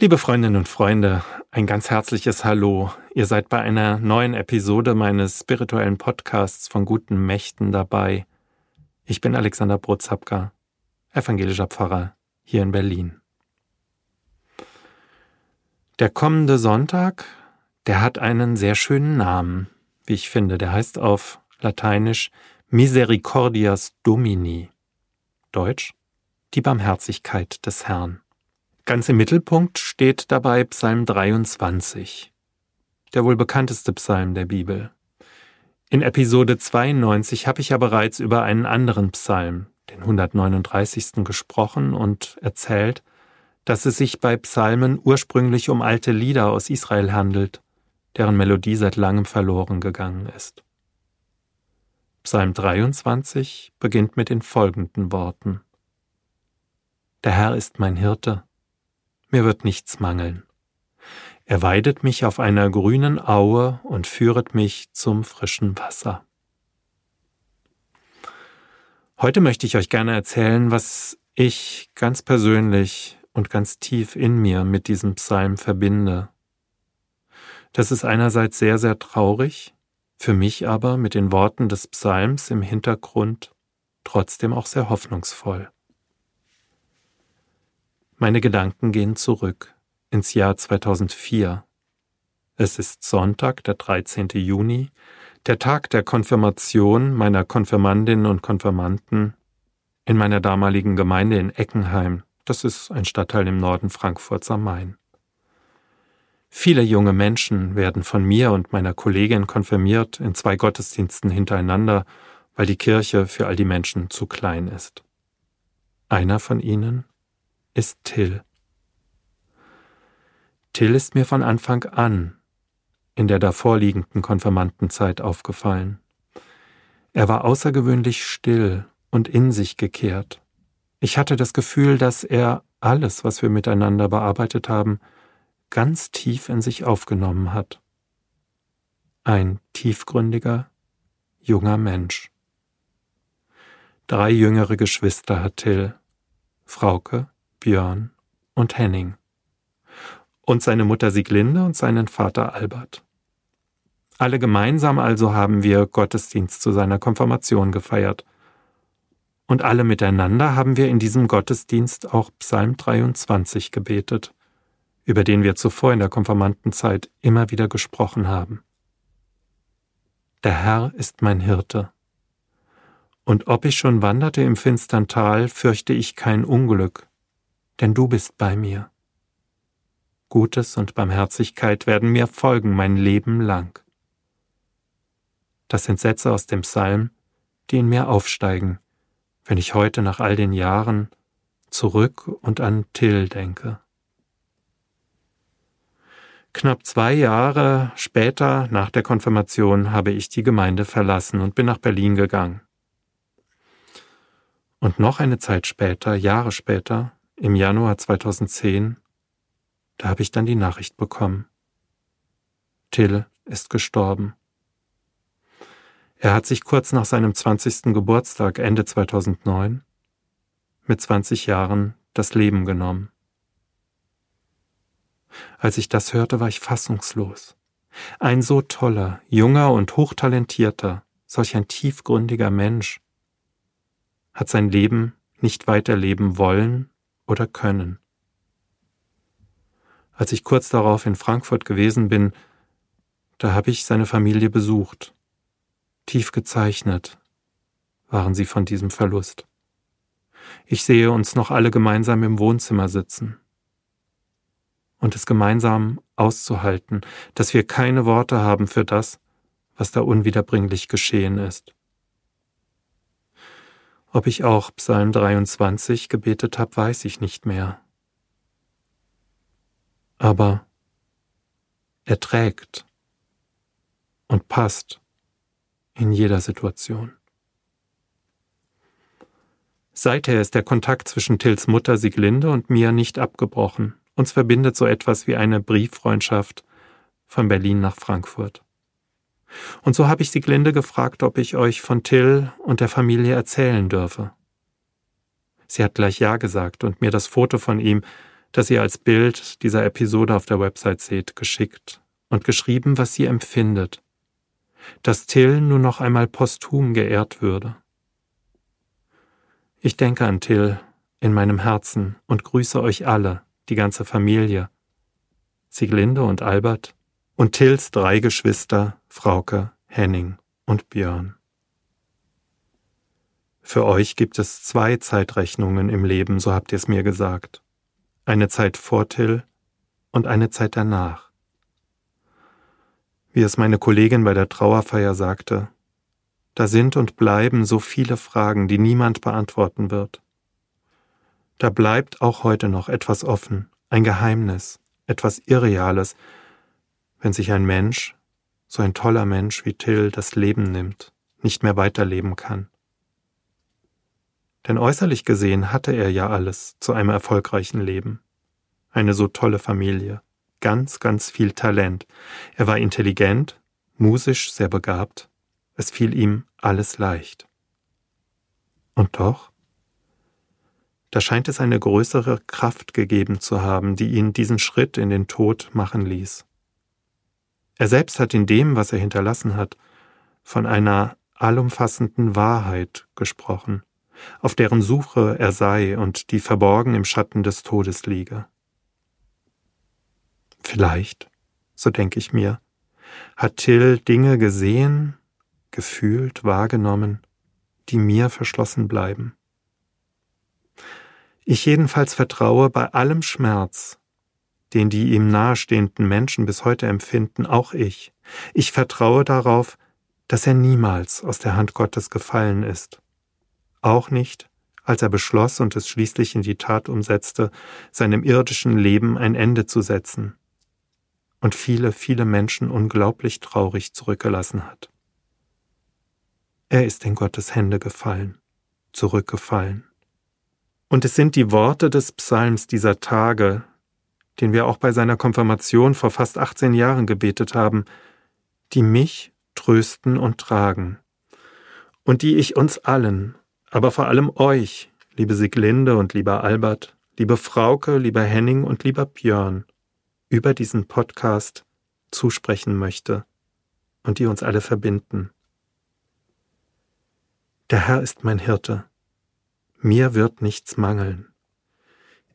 Liebe Freundinnen und Freunde, ein ganz herzliches Hallo. Ihr seid bei einer neuen Episode meines spirituellen Podcasts von guten Mächten dabei. Ich bin Alexander Brotzapka, evangelischer Pfarrer hier in Berlin. Der kommende Sonntag, der hat einen sehr schönen Namen, wie ich finde. Der heißt auf Lateinisch Misericordias Domini. Deutsch die Barmherzigkeit des Herrn. Ganz im Mittelpunkt steht dabei Psalm 23, der wohl bekannteste Psalm der Bibel. In Episode 92 habe ich ja bereits über einen anderen Psalm, den 139. gesprochen und erzählt, dass es sich bei Psalmen ursprünglich um alte Lieder aus Israel handelt, deren Melodie seit langem verloren gegangen ist. Psalm 23 beginnt mit den folgenden Worten. Der Herr ist mein Hirte, mir wird nichts mangeln. Er weidet mich auf einer grünen Aue und führet mich zum frischen Wasser. Heute möchte ich euch gerne erzählen, was ich ganz persönlich und ganz tief in mir mit diesem Psalm verbinde. Das ist einerseits sehr, sehr traurig, für mich aber mit den Worten des Psalms im Hintergrund trotzdem auch sehr hoffnungsvoll. Meine Gedanken gehen zurück ins Jahr 2004. Es ist Sonntag, der 13. Juni, der Tag der Konfirmation meiner Konfirmandinnen und Konfirmanden in meiner damaligen Gemeinde in Eckenheim. Das ist ein Stadtteil im Norden Frankfurts am Main. Viele junge Menschen werden von mir und meiner Kollegin konfirmiert in zwei Gottesdiensten hintereinander, weil die Kirche für all die Menschen zu klein ist. Einer von ihnen ist Till. Till ist mir von Anfang an in der davorliegenden Konfirmandenzeit aufgefallen. Er war außergewöhnlich still und in sich gekehrt. Ich hatte das Gefühl, dass er alles, was wir miteinander bearbeitet haben, ganz tief in sich aufgenommen hat. Ein tiefgründiger, junger Mensch. Drei jüngere Geschwister hat Till, Frauke, Björn und Henning und seine Mutter Sieglinde und seinen Vater Albert. Alle gemeinsam also haben wir Gottesdienst zu seiner Konfirmation gefeiert. Und alle miteinander haben wir in diesem Gottesdienst auch Psalm 23 gebetet, über den wir zuvor in der Konfirmandenzeit immer wieder gesprochen haben. Der Herr ist mein Hirte. Und ob ich schon wanderte im finstern Tal, fürchte ich kein Unglück, denn du bist bei mir. Gutes und Barmherzigkeit werden mir folgen mein Leben lang. Das sind Sätze aus dem Psalm, die in mir aufsteigen, wenn ich heute nach all den Jahren zurück und an Till denke. Knapp zwei Jahre später nach der Konfirmation habe ich die Gemeinde verlassen und bin nach Berlin gegangen. Und noch eine Zeit später, Jahre später, im Januar 2010, da habe ich dann die Nachricht bekommen. Till ist gestorben. Er hat sich kurz nach seinem 20. Geburtstag Ende 2009 mit 20 Jahren das Leben genommen. Als ich das hörte, war ich fassungslos. Ein so toller, junger und hochtalentierter, solch ein tiefgründiger Mensch hat sein Leben nicht weiterleben wollen oder können. Als ich kurz darauf in Frankfurt gewesen bin, da habe ich seine Familie besucht. Tief gezeichnet waren sie von diesem Verlust. Ich sehe uns noch alle gemeinsam im Wohnzimmer sitzen. Und es gemeinsam auszuhalten, dass wir keine Worte haben für das, was da unwiederbringlich geschehen ist. Ob ich auch Psalm 23 gebetet habe, weiß ich nicht mehr. Aber er trägt und passt in jeder Situation. Seither ist der Kontakt zwischen Tills Mutter Sieglinde und mir nicht abgebrochen. Uns verbindet so etwas wie eine Brieffreundschaft von Berlin nach Frankfurt. Und so habe ich Sieglinde gefragt, ob ich euch von Till und der Familie erzählen dürfe. Sie hat gleich Ja gesagt und mir das Foto von ihm, das ihr als Bild dieser Episode auf der Website seht, geschickt und geschrieben, was sie empfindet, dass Till nur noch einmal posthum geehrt würde. Ich denke an Till in meinem Herzen und grüße euch alle, die ganze Familie, Sieglinde und Albert und Tills drei Geschwister, Frauke, Henning und Björn. Für euch gibt es zwei Zeitrechnungen im Leben, so habt ihr es mir gesagt. Eine Zeit vor Till und eine Zeit danach. Wie es meine Kollegin bei der Trauerfeier sagte, da sind und bleiben so viele Fragen, die niemand beantworten wird. Da bleibt auch heute noch etwas offen, ein Geheimnis, etwas Irreales, wenn sich ein Mensch, so ein toller Mensch wie Till, das Leben nimmt, nicht mehr weiterleben kann. Denn äußerlich gesehen hatte er ja alles zu einem erfolgreichen Leben. Eine so tolle Familie, ganz, ganz viel Talent. Er war intelligent, musisch sehr begabt. Es fiel ihm alles leicht. Und doch? Da scheint es eine größere Kraft gegeben zu haben, die ihn diesen Schritt in den Tod machen ließ. Er selbst hat in dem, was er hinterlassen hat, von einer allumfassenden Wahrheit gesprochen, auf deren Suche er sei und die verborgen im Schatten des Todes liege. Vielleicht, so denke ich mir, hat Till Dinge gesehen, gefühlt, wahrgenommen, die mir verschlossen bleiben. Ich jedenfalls vertraue bei allem Schmerz, den die ihm nahestehenden Menschen bis heute empfinden, auch ich. Ich vertraue darauf, dass er niemals aus der Hand Gottes gefallen ist auch nicht, als er beschloss und es schließlich in die Tat umsetzte, seinem irdischen Leben ein Ende zu setzen und viele, viele Menschen unglaublich traurig zurückgelassen hat. Er ist in Gottes Hände gefallen, zurückgefallen. Und es sind die Worte des Psalms dieser Tage, den wir auch bei seiner Konfirmation vor fast 18 Jahren gebetet haben, die mich trösten und tragen und die ich uns allen aber vor allem euch, liebe Siglinde und lieber Albert, liebe Frauke, lieber Henning und lieber Björn, über diesen Podcast zusprechen möchte und die uns alle verbinden. Der Herr ist mein Hirte, mir wird nichts mangeln.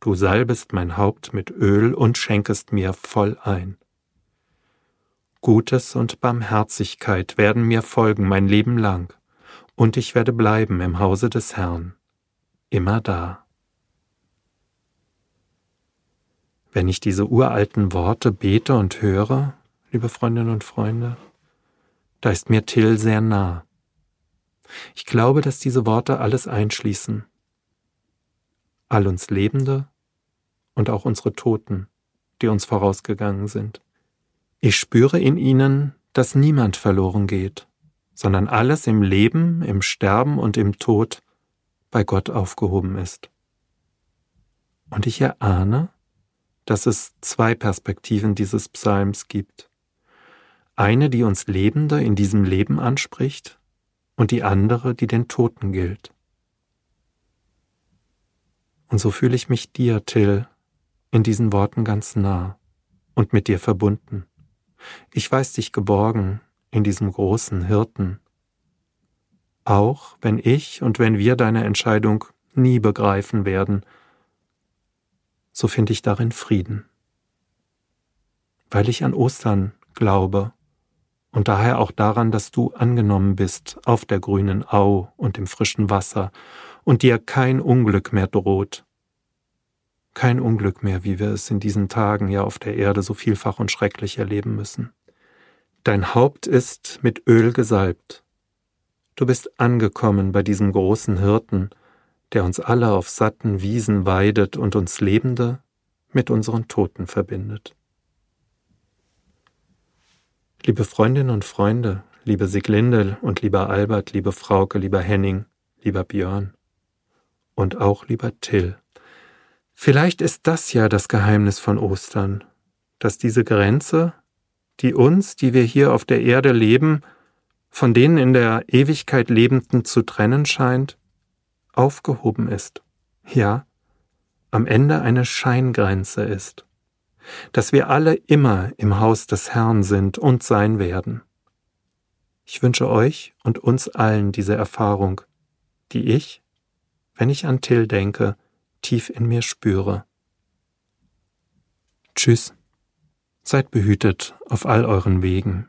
du salbest mein Haupt mit Öl und schenkest mir voll ein. Gutes und Barmherzigkeit werden mir folgen mein Leben lang, und ich werde bleiben im Hause des Herrn, immer da. Wenn ich diese uralten Worte bete und höre, liebe Freundinnen und Freunde, da ist mir Till sehr nah. Ich glaube, dass diese Worte alles einschließen. All uns Lebende und auch unsere Toten, die uns vorausgegangen sind. Ich spüre in ihnen, dass niemand verloren geht, sondern alles im Leben, im Sterben und im Tod bei Gott aufgehoben ist. Und ich erahne, dass es zwei Perspektiven dieses Psalms gibt. Eine, die uns Lebende in diesem Leben anspricht, und die andere, die den Toten gilt. Und so fühle ich mich dir, Till, in diesen Worten ganz nah und mit dir verbunden. Ich weiß dich geborgen in diesem großen Hirten. Auch wenn ich und wenn wir deine Entscheidung nie begreifen werden, so finde ich darin Frieden. Weil ich an Ostern glaube und daher auch daran, dass du angenommen bist auf der grünen Au und im frischen Wasser und dir kein Unglück mehr droht, kein Unglück mehr, wie wir es in diesen Tagen ja auf der Erde so vielfach und schrecklich erleben müssen. Dein Haupt ist mit Öl gesalbt. Du bist angekommen bei diesem großen Hirten, der uns alle auf satten Wiesen weidet und uns Lebende mit unseren Toten verbindet. Liebe Freundinnen und Freunde, liebe Siglinde und lieber Albert, liebe Frauke, lieber Henning, lieber Björn und auch lieber Till. Vielleicht ist das ja das Geheimnis von Ostern, dass diese Grenze, die uns, die wir hier auf der Erde leben, von denen in der Ewigkeit Lebenden zu trennen scheint, aufgehoben ist. Ja, am Ende eine Scheingrenze ist. Dass wir alle immer im Haus des Herrn sind und sein werden. Ich wünsche euch und uns allen diese Erfahrung, die ich, wenn ich an Till denke, tief in mir spüre. Tschüss, seid behütet auf all euren Wegen.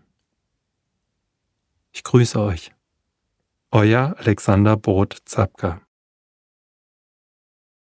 Ich grüße euch. Euer Alexander Brot Zapka